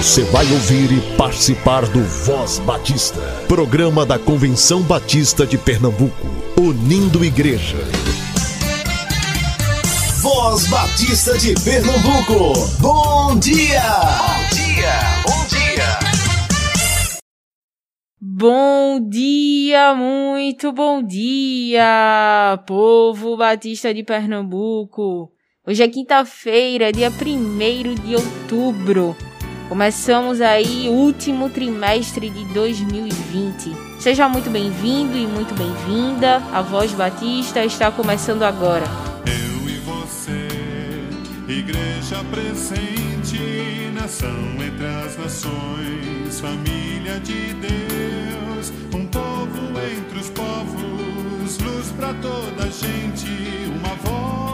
Você vai ouvir e participar do Voz Batista, programa da Convenção Batista de Pernambuco, unindo igreja. Voz Batista de Pernambuco, bom dia! Bom dia, bom dia! Bom dia, muito bom dia, povo batista de Pernambuco. Hoje é quinta-feira, dia 1 de outubro. Começamos aí o último trimestre de 2020. Seja muito bem-vindo e muito bem-vinda. A Voz Batista está começando agora. Eu e você, igreja presente, nação entre as nações, família de Deus, um povo entre os povos, luz para toda gente, uma voz,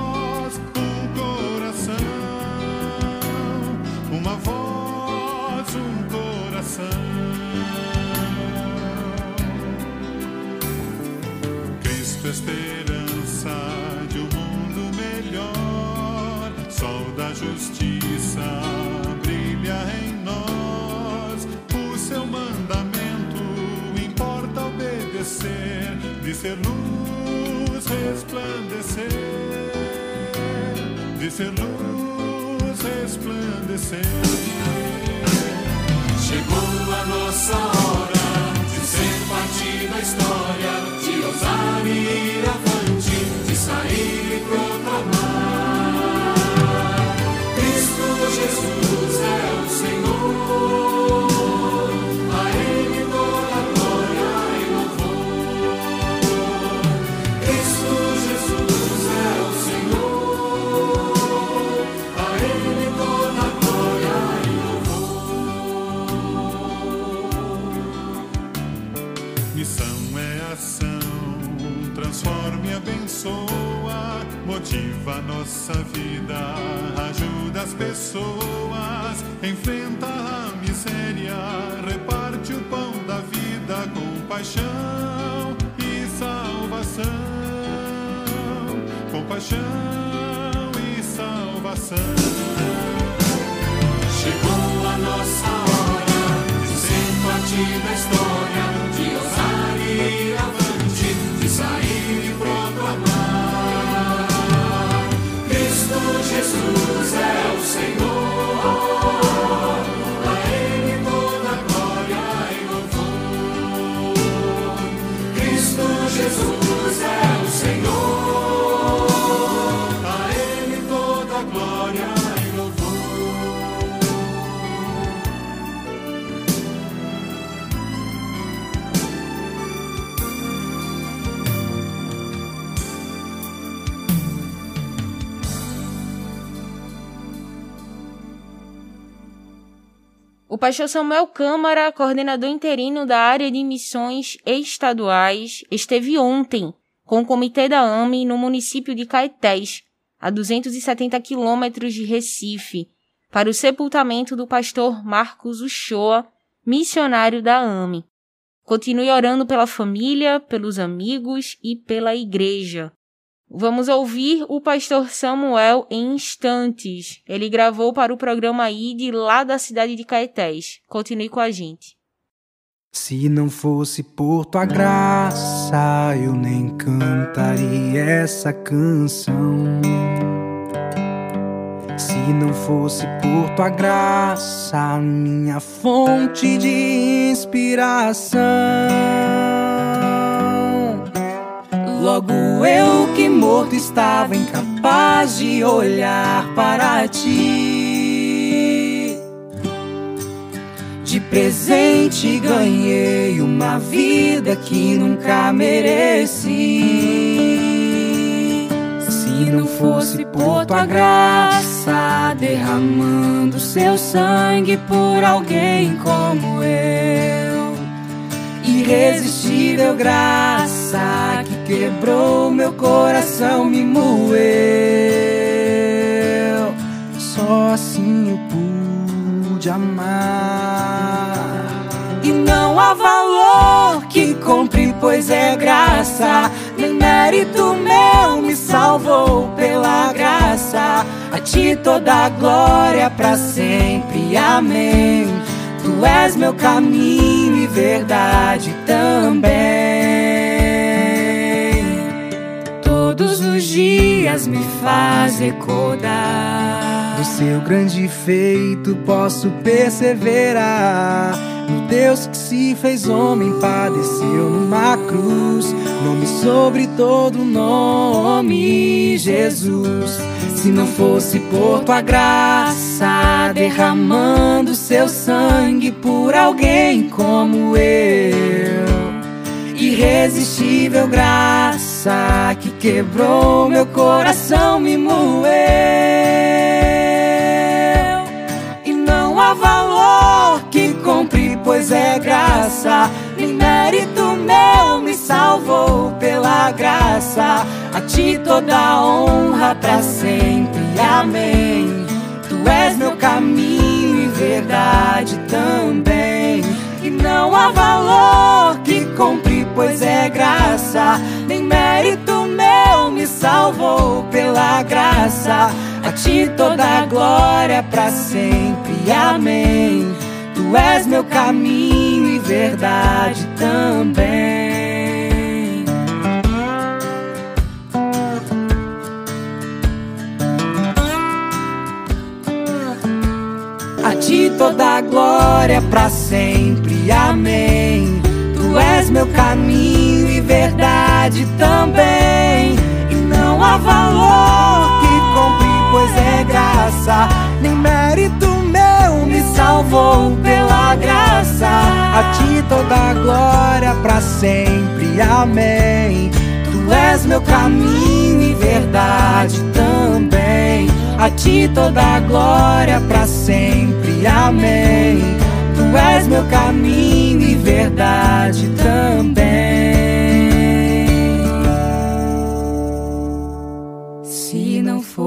O pastor Samuel Câmara, coordenador interino da área de missões estaduais, esteve ontem com o comitê da AME no município de Caetés, a 270 quilômetros de Recife, para o sepultamento do pastor Marcos Uchoa, missionário da AME. Continue orando pela família, pelos amigos e pela igreja. Vamos ouvir o pastor Samuel em instantes. Ele gravou para o programa ID lá da cidade de Caetés. Continue com a gente. Se não fosse por tua graça, eu nem cantaria essa canção. Se não fosse por tua graça, minha fonte de inspiração. Logo eu que morto estava incapaz de olhar para ti. De presente ganhei uma vida que nunca mereci. Se não fosse por tua graça, derramando seu sangue por alguém como eu. Irresistível graça que quebrou meu coração, me moeu. Só assim eu pude amar. E não há valor que compre, pois é graça. Nem mérito meu me salvou pela graça. A ti toda a glória para sempre. Amém. Tu és meu caminho e verdade também. Dias me faz recordar do seu grande feito. Posso perseverar. No Deus que se fez homem, padeceu numa cruz. Nome sobre todo nome, Jesus. Se não fosse por tua graça, derramando seu sangue por alguém como eu. Irresistível graça que quebrou meu coração, me moeu. E não há valor que compre, pois é graça. Nem mérito meu me salvou pela graça. A ti toda honra para sempre. Amém. Tu és meu caminho e verdade também. E não há valor que compre, pois é graça. Nem mérito me salvou pela graça. A ti toda a glória para sempre. Amém. Tu és meu caminho e verdade também. A ti toda a glória para sempre. Amém. Tu és meu caminho e verdade também. Valor que compre, pois é graça. Nem mérito meu me salvou pela graça. A ti toda a glória para sempre. Amém. Tu és meu caminho e verdade também. A ti toda a glória para sempre. Amém. Tu és meu caminho e verdade também.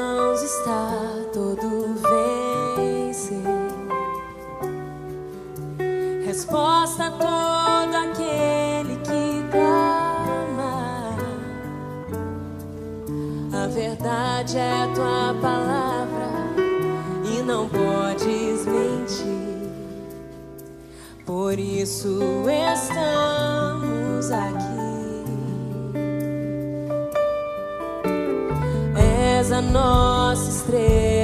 Mãos está todo vencer, resposta a todo aquele que clama. A verdade é tua palavra e não podes mentir. Por isso estamos aqui. Nossa estrela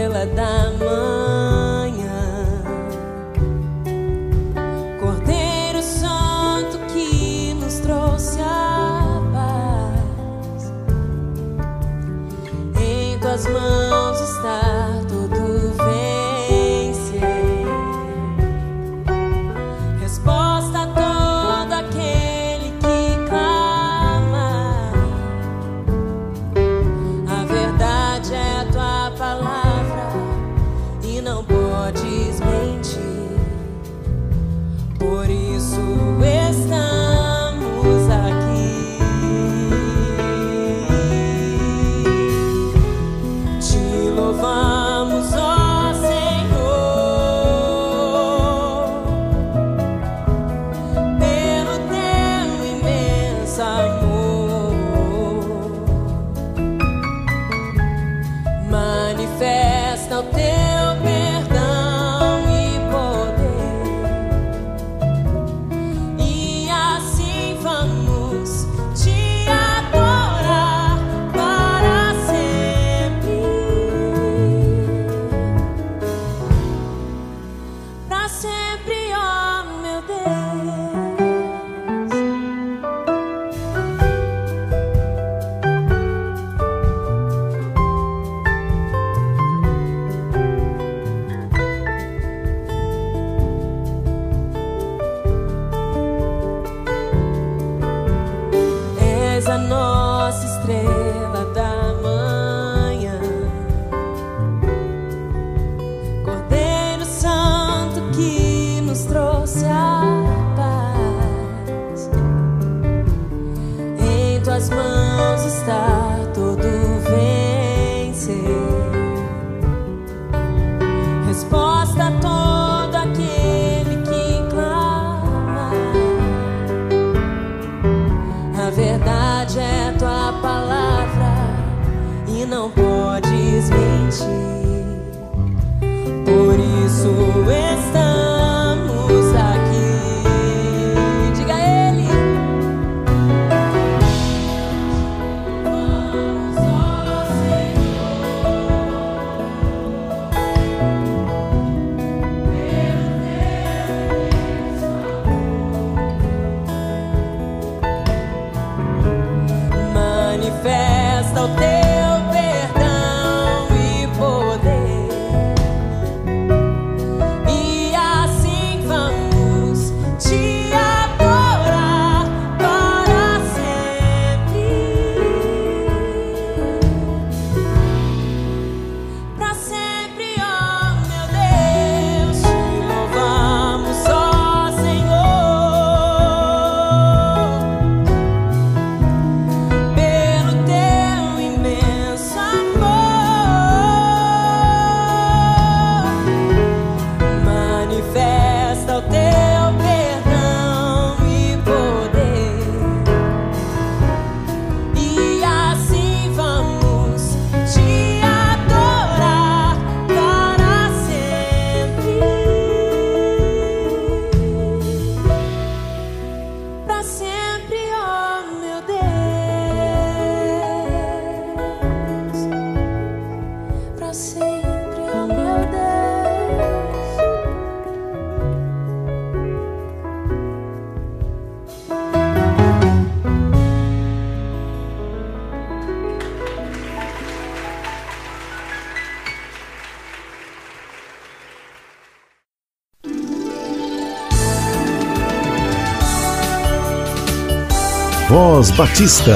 Voz Batista.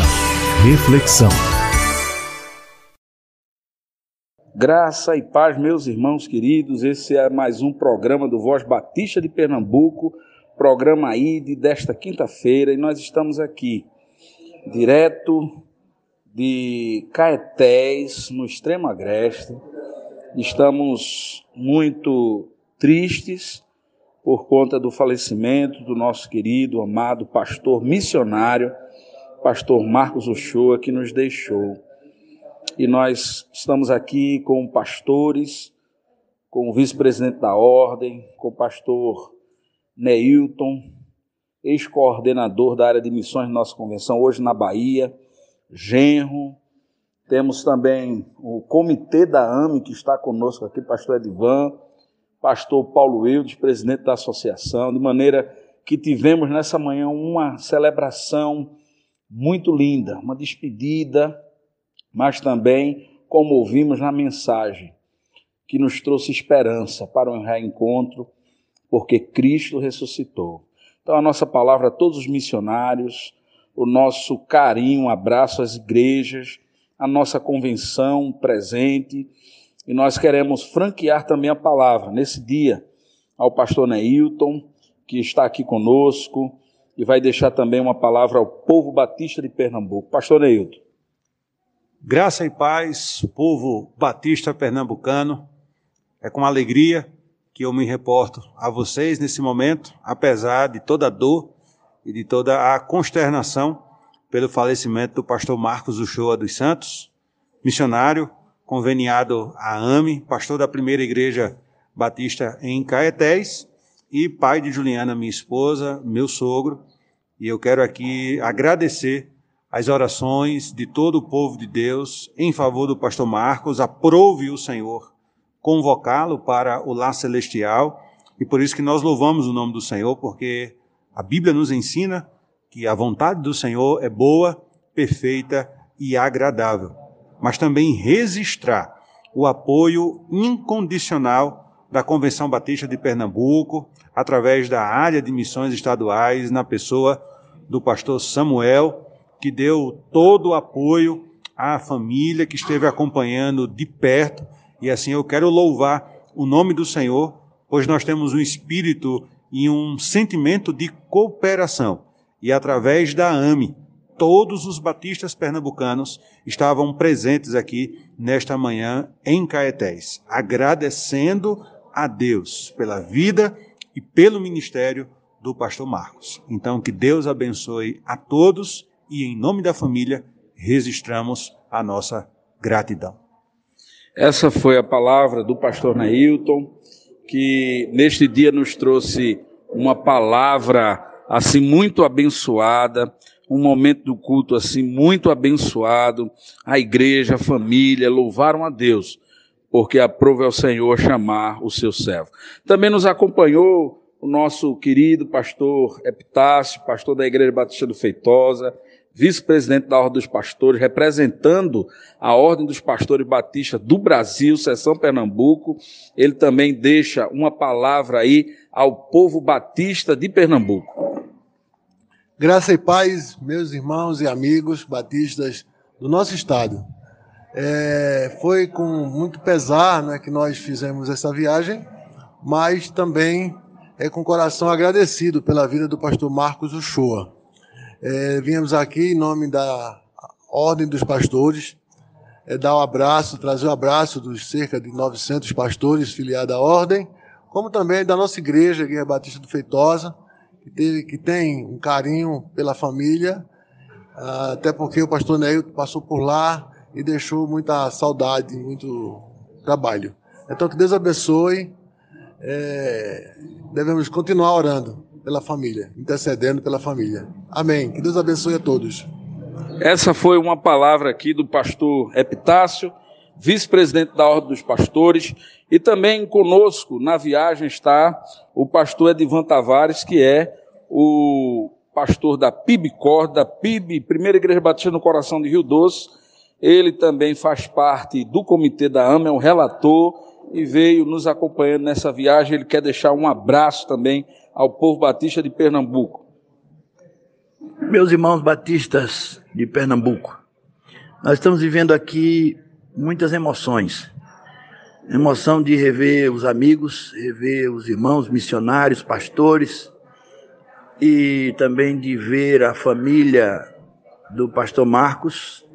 Reflexão. Graça e paz, meus irmãos queridos. Esse é mais um programa do Voz Batista de Pernambuco, programa ID desta quinta-feira, e nós estamos aqui, direto de Caetés, no extremo agreste. Estamos muito tristes por conta do falecimento do nosso querido, amado pastor missionário, pastor Marcos Uchoa, que nos deixou. E nós estamos aqui com pastores, com o vice-presidente da ordem, com o pastor Neilton, ex-coordenador da área de missões da nossa convenção, hoje na Bahia, Genro. Temos também o comitê da AME, que está conosco aqui, pastor Edivan, pastor Paulo Eudes, presidente da associação, de maneira que tivemos nessa manhã uma celebração muito linda, uma despedida, mas também, como ouvimos na mensagem, que nos trouxe esperança para um reencontro, porque Cristo ressuscitou. Então, a nossa palavra a todos os missionários, o nosso carinho, um abraço às igrejas, a nossa convenção presente, e nós queremos franquear também a palavra nesse dia ao pastor Neilton, que está aqui conosco, e vai deixar também uma palavra ao povo batista de Pernambuco. Pastor Neilton. Graça e paz, povo batista pernambucano. É com alegria que eu me reporto a vocês nesse momento, apesar de toda a dor e de toda a consternação pelo falecimento do pastor Marcos Uchoa dos Santos, missionário, conveniado à AME, pastor da primeira igreja batista em Caetés e pai de Juliana, minha esposa, meu sogro. E eu quero aqui agradecer as orações de todo o povo de Deus em favor do pastor Marcos. Aprove o Senhor convocá-lo para o lar celestial. E por isso que nós louvamos o nome do Senhor, porque a Bíblia nos ensina que a vontade do Senhor é boa, perfeita e agradável. Mas também registrar o apoio incondicional da Convenção Batista de Pernambuco, através da área de missões estaduais, na pessoa do pastor Samuel, que deu todo o apoio à família que esteve acompanhando de perto. E assim eu quero louvar o nome do Senhor, pois nós temos um espírito em um sentimento de cooperação. E através da AME, todos os batistas pernambucanos estavam presentes aqui nesta manhã em Caetés, agradecendo a Deus pela vida e pelo ministério do pastor Marcos. Então, que Deus abençoe a todos e, em nome da família, registramos a nossa gratidão. Essa foi a palavra do pastor Neilton, que neste dia nos trouxe uma palavra assim muito abençoada, um momento do culto assim muito abençoado. A igreja, a família louvaram a Deus, porque aprove ao Senhor chamar o seu servo. Também nos acompanhou o nosso querido pastor Epitácio, pastor da Igreja Batista do Feitosa, vice-presidente da Ordem dos Pastores, representando a Ordem dos Pastores Batistas do Brasil, seção Pernambuco. Ele também deixa uma palavra aí ao povo batista de Pernambuco. Graça e paz, meus irmãos e amigos batistas do nosso estado. É, foi com muito pesar né, que nós fizemos essa viagem, mas também é com coração agradecido pela vida do pastor Marcos Uchoa. É, viemos aqui em nome da Ordem dos Pastores, é, dar um abraço, trazer um abraço dos cerca de 900 pastores filiados à Ordem, como também da nossa igreja, Guia Batista do Feitosa, que, teve, que tem um carinho pela família, até porque o pastor Neil passou por lá e deixou muita saudade, muito trabalho. Então, que Deus abençoe. É, devemos continuar orando pela família, intercedendo pela família. Amém. Que Deus abençoe a todos. Essa foi uma palavra aqui do pastor Epitácio, vice-presidente da Ordem dos Pastores, e também conosco na viagem está o pastor Edivan Tavares, que é o pastor da PIBCOR, da PIB, Primeira Igreja Batista no Coração de Rio Doce. Ele também faz parte do comitê da AMA, é um relator e veio nos acompanhando nessa viagem. Ele quer deixar um abraço também ao povo batista de Pernambuco. Meus irmãos batistas de Pernambuco, nós estamos vivendo aqui muitas emoções. Emoção de rever os amigos, rever os irmãos missionários, pastores, e também de ver a família do pastor Marcos,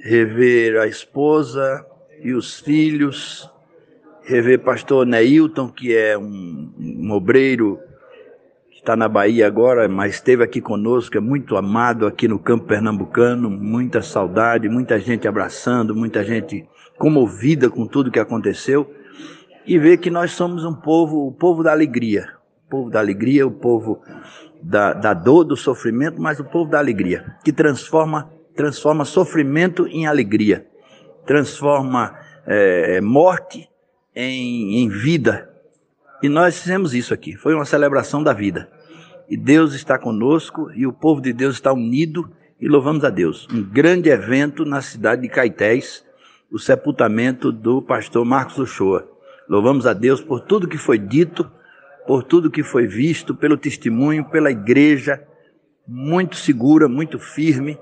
rever a esposa e os filhos, rever pastor Neilton, que é um, um obreiro que está na Bahia agora, mas esteve aqui conosco, é muito amado aqui no campo pernambucano, muita saudade, muita gente abraçando, muita gente comovida com tudo que aconteceu, e ver que nós somos um povo, o povo da alegria, o povo da alegria, o povo da, da dor, do sofrimento, mas o povo da alegria, que transforma, transforma sofrimento em alegria, transforma é, morte em, em vida. E nós fizemos isso aqui. Foi uma celebração da vida. E Deus está conosco e o povo de Deus está unido e louvamos a Deus. Um grande evento na cidade de Caetés, o sepultamento do pastor Marcos Uchoa. Louvamos a Deus por tudo que foi dito, por tudo que foi visto, pelo testemunho, pela igreja, muito segura, muito firme,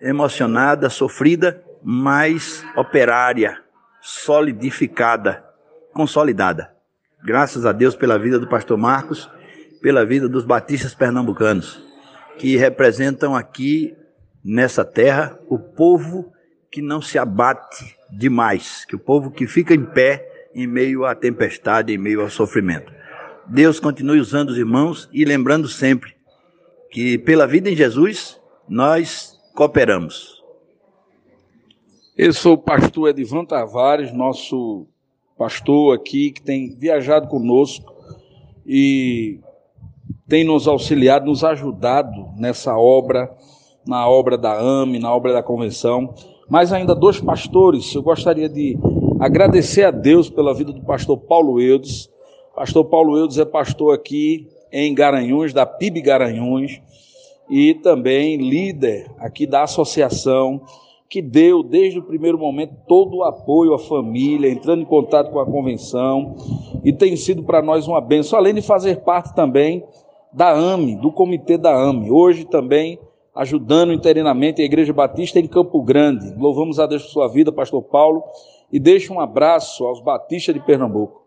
emocionada, sofrida, mas operária, solidificada consolidada. Graças a Deus pela vida do pastor Marcos, pela vida dos batistas pernambucanos, que representam aqui nessa terra o povo que não se abate demais, que o povo que fica em pé em meio à tempestade, em meio ao sofrimento. Deus continue usando os irmãos e lembrando sempre que pela vida em Jesus nós cooperamos. Eu sou o pastor Edvan Tavares, nosso pastor aqui que tem viajado conosco e tem nos auxiliado, nos ajudado nessa obra, na obra da AME, na obra da convenção. Mas ainda dois pastores, eu gostaria de agradecer a Deus pela vida do pastor Paulo Eudes. Pastor Paulo Eudes é pastor aqui em Garanhuns, da PIB Garanhuns, e também líder aqui da associação que deu desde o primeiro momento todo o apoio à família, entrando em contato com a convenção, e tem sido para nós uma benção, além de fazer parte também da AME, do comitê da AME. Hoje também ajudando interinamente a Igreja Batista em Campo Grande. Louvamos a Deus por sua vida, pastor Paulo, e deixo um abraço aos batistas de Pernambuco.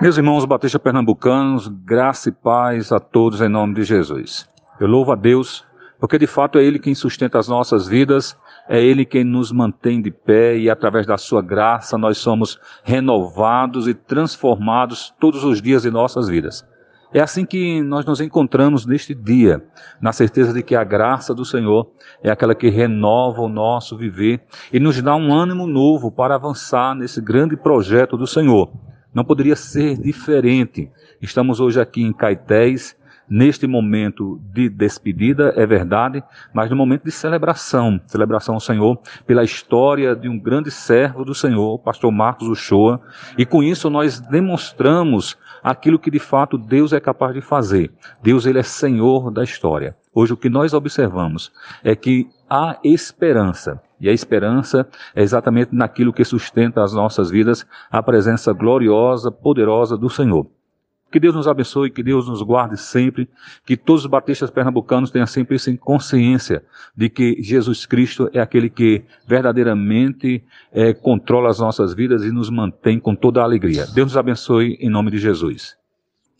Meus irmãos batistas pernambucanos, graça e paz a todos em nome de Jesus. Eu louvo a Deus, porque de fato é Ele quem sustenta as nossas vidas, é Ele quem nos mantém de pé e através da Sua graça nós somos renovados e transformados todos os dias de nossas vidas. É assim que nós nos encontramos neste dia, na certeza de que a graça do Senhor é aquela que renova o nosso viver e nos dá um ânimo novo para avançar nesse grande projeto do Senhor. Não poderia ser diferente. Estamos hoje aqui em Caetés, neste momento de despedida, é verdade, mas no momento de celebração, celebração ao Senhor, pela história de um grande servo do Senhor, pastor Marcos Uchoa, e com isso nós demonstramos aquilo que de fato Deus é capaz de fazer. Deus ele é Senhor da história. Hoje o que nós observamos é que há esperança. E a esperança é exatamente naquilo que sustenta as nossas vidas, a presença gloriosa, poderosa do Senhor. Que Deus nos abençoe, que Deus nos guarde sempre, que todos os batistas pernambucanos tenham sempre em consciência de que Jesus Cristo é aquele que verdadeiramente é, controla as nossas vidas e nos mantém com toda a alegria. Deus nos abençoe em nome de Jesus.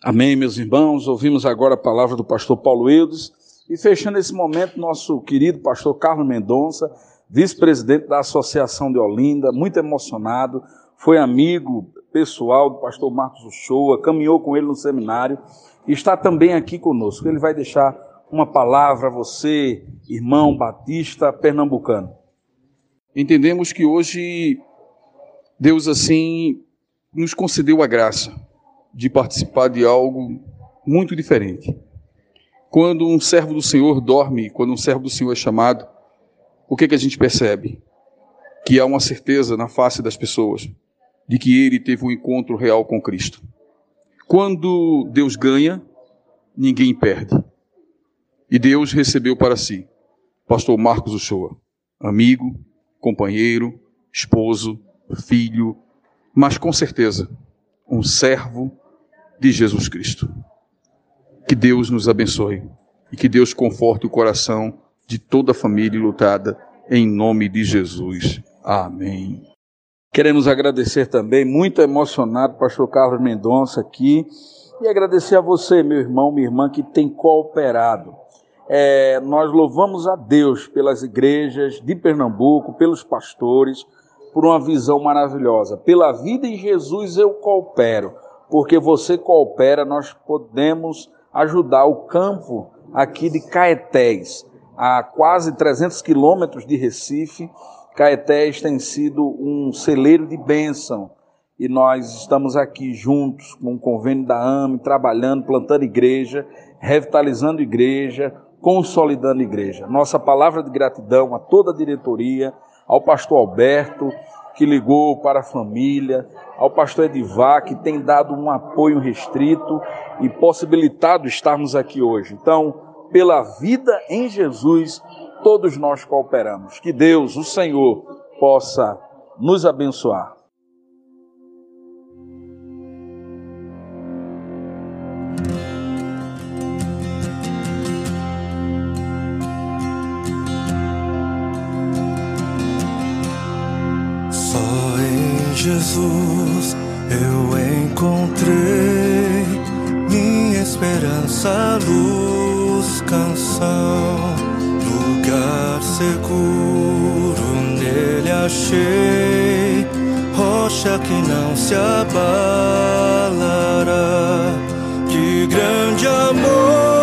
Amém, meus irmãos. Ouvimos agora a palavra do pastor Paulo Eudes e fechando esse momento, nosso querido pastor Carlos Mendonça, vice-presidente da Associação de Olinda, muito emocionado, foi amigo pessoal do pastor Marcos Uchoa, caminhou com ele no seminário e está também aqui conosco. Ele vai deixar uma palavra a você, irmão batista pernambucano. Entendemos que hoje Deus assim nos concedeu a graça de participar de algo muito diferente. Quando um servo do Senhor dorme, quando um servo do Senhor é chamado, o que, que a gente percebe? Que há uma certeza na face das pessoas de que ele teve um encontro real com Cristo. Quando Deus ganha, ninguém perde. E Deus recebeu para si pastor Marcos Uchoa, amigo, companheiro, esposo, filho, mas com certeza um servo de Jesus Cristo. Que Deus nos abençoe e que Deus conforte o coração de toda a família lutada em nome de Jesus. Amém. Queremos agradecer também, muito emocionado, pastor Carlos Mendonça aqui, e agradecer a você, meu irmão, minha irmã, que tem cooperado. É, nós louvamos a Deus pelas igrejas de Pernambuco, pelos pastores, por uma visão maravilhosa. Pela vida em Jesus eu coopero, porque você coopera, nós podemos ajudar o campo aqui de Caetés, a quase 300 quilômetros de Recife, Caetés tem sido um celeiro de bênção e nós estamos aqui juntos com o convênio da AME, trabalhando, plantando igreja, revitalizando igreja, consolidando igreja. Nossa palavra de gratidão a toda a diretoria, ao pastor Alberto, que ligou para a família, ao pastor Edivar, que tem dado um apoio restrito e possibilitado estarmos aqui hoje. Então, pela vida em Jesus, todos nós cooperamos. Que Deus, o Senhor, possa nos abençoar. Só em Jesus eu encontrei minha esperança, luz, canção, seguro nele achei, rocha que não se abalará. Que grande amor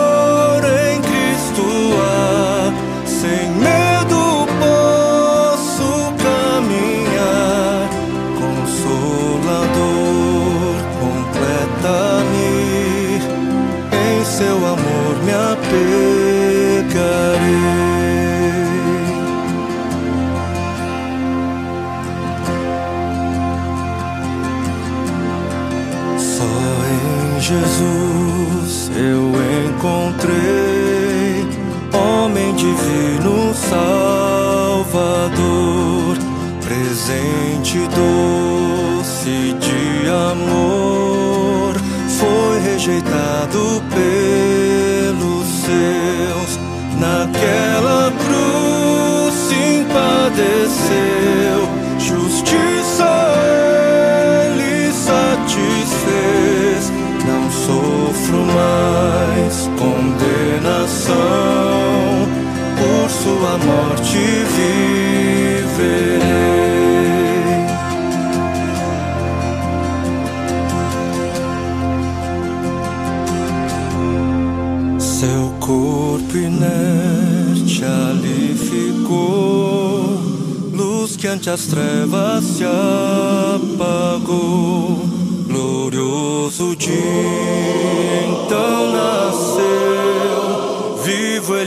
divino Salvador, presente doce de amor, foi rejeitado pelos seus, naquela cruz padeceu, justiça ele satisfez fez, não sofro mais condenação. Sua morte viverei. Seu corpo inerte ali ficou, luz que ante as trevas se apagou. Glorioso dia então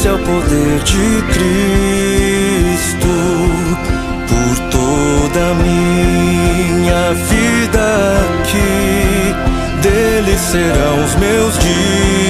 Esse é o poder de Cristo por toda a minha vida aqui. Dele serão os meus dias.